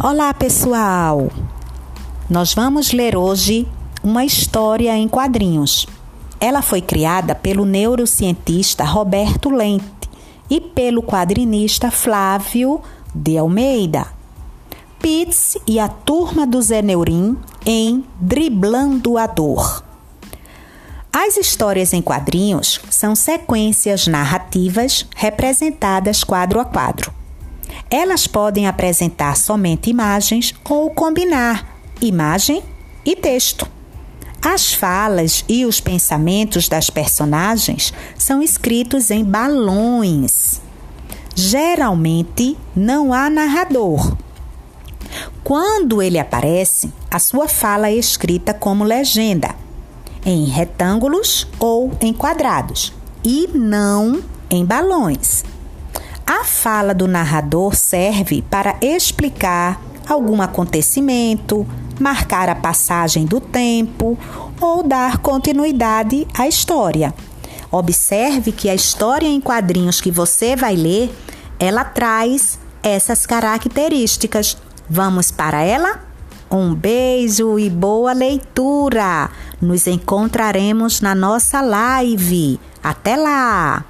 Olá, pessoal! Nós vamos ler hoje uma história em quadrinhos. Ela foi criada pelo neurocientista Roberto Lente e pelo quadrinista Flávio de Almeida. Pitts e a turma do Zé Neurim em Driblando a Dor. As histórias em quadrinhos são sequências narrativas representadas quadro a quadro. Elas podem apresentar somente imagens ou combinar imagem e texto. As falas e os pensamentos das personagens são escritos em balões. Geralmente não há narrador. Quando ele aparece, a sua fala é escrita como legenda, em retângulos ou em quadrados, e não em balões. A fala do narrador serve para explicar algum acontecimento, marcar a passagem do tempo ou dar continuidade à história. Observe que a história em quadrinhos que você vai ler, ela traz essas características. Vamos para ela? Um beijo e boa leitura! Nos encontraremos na nossa live. Até lá!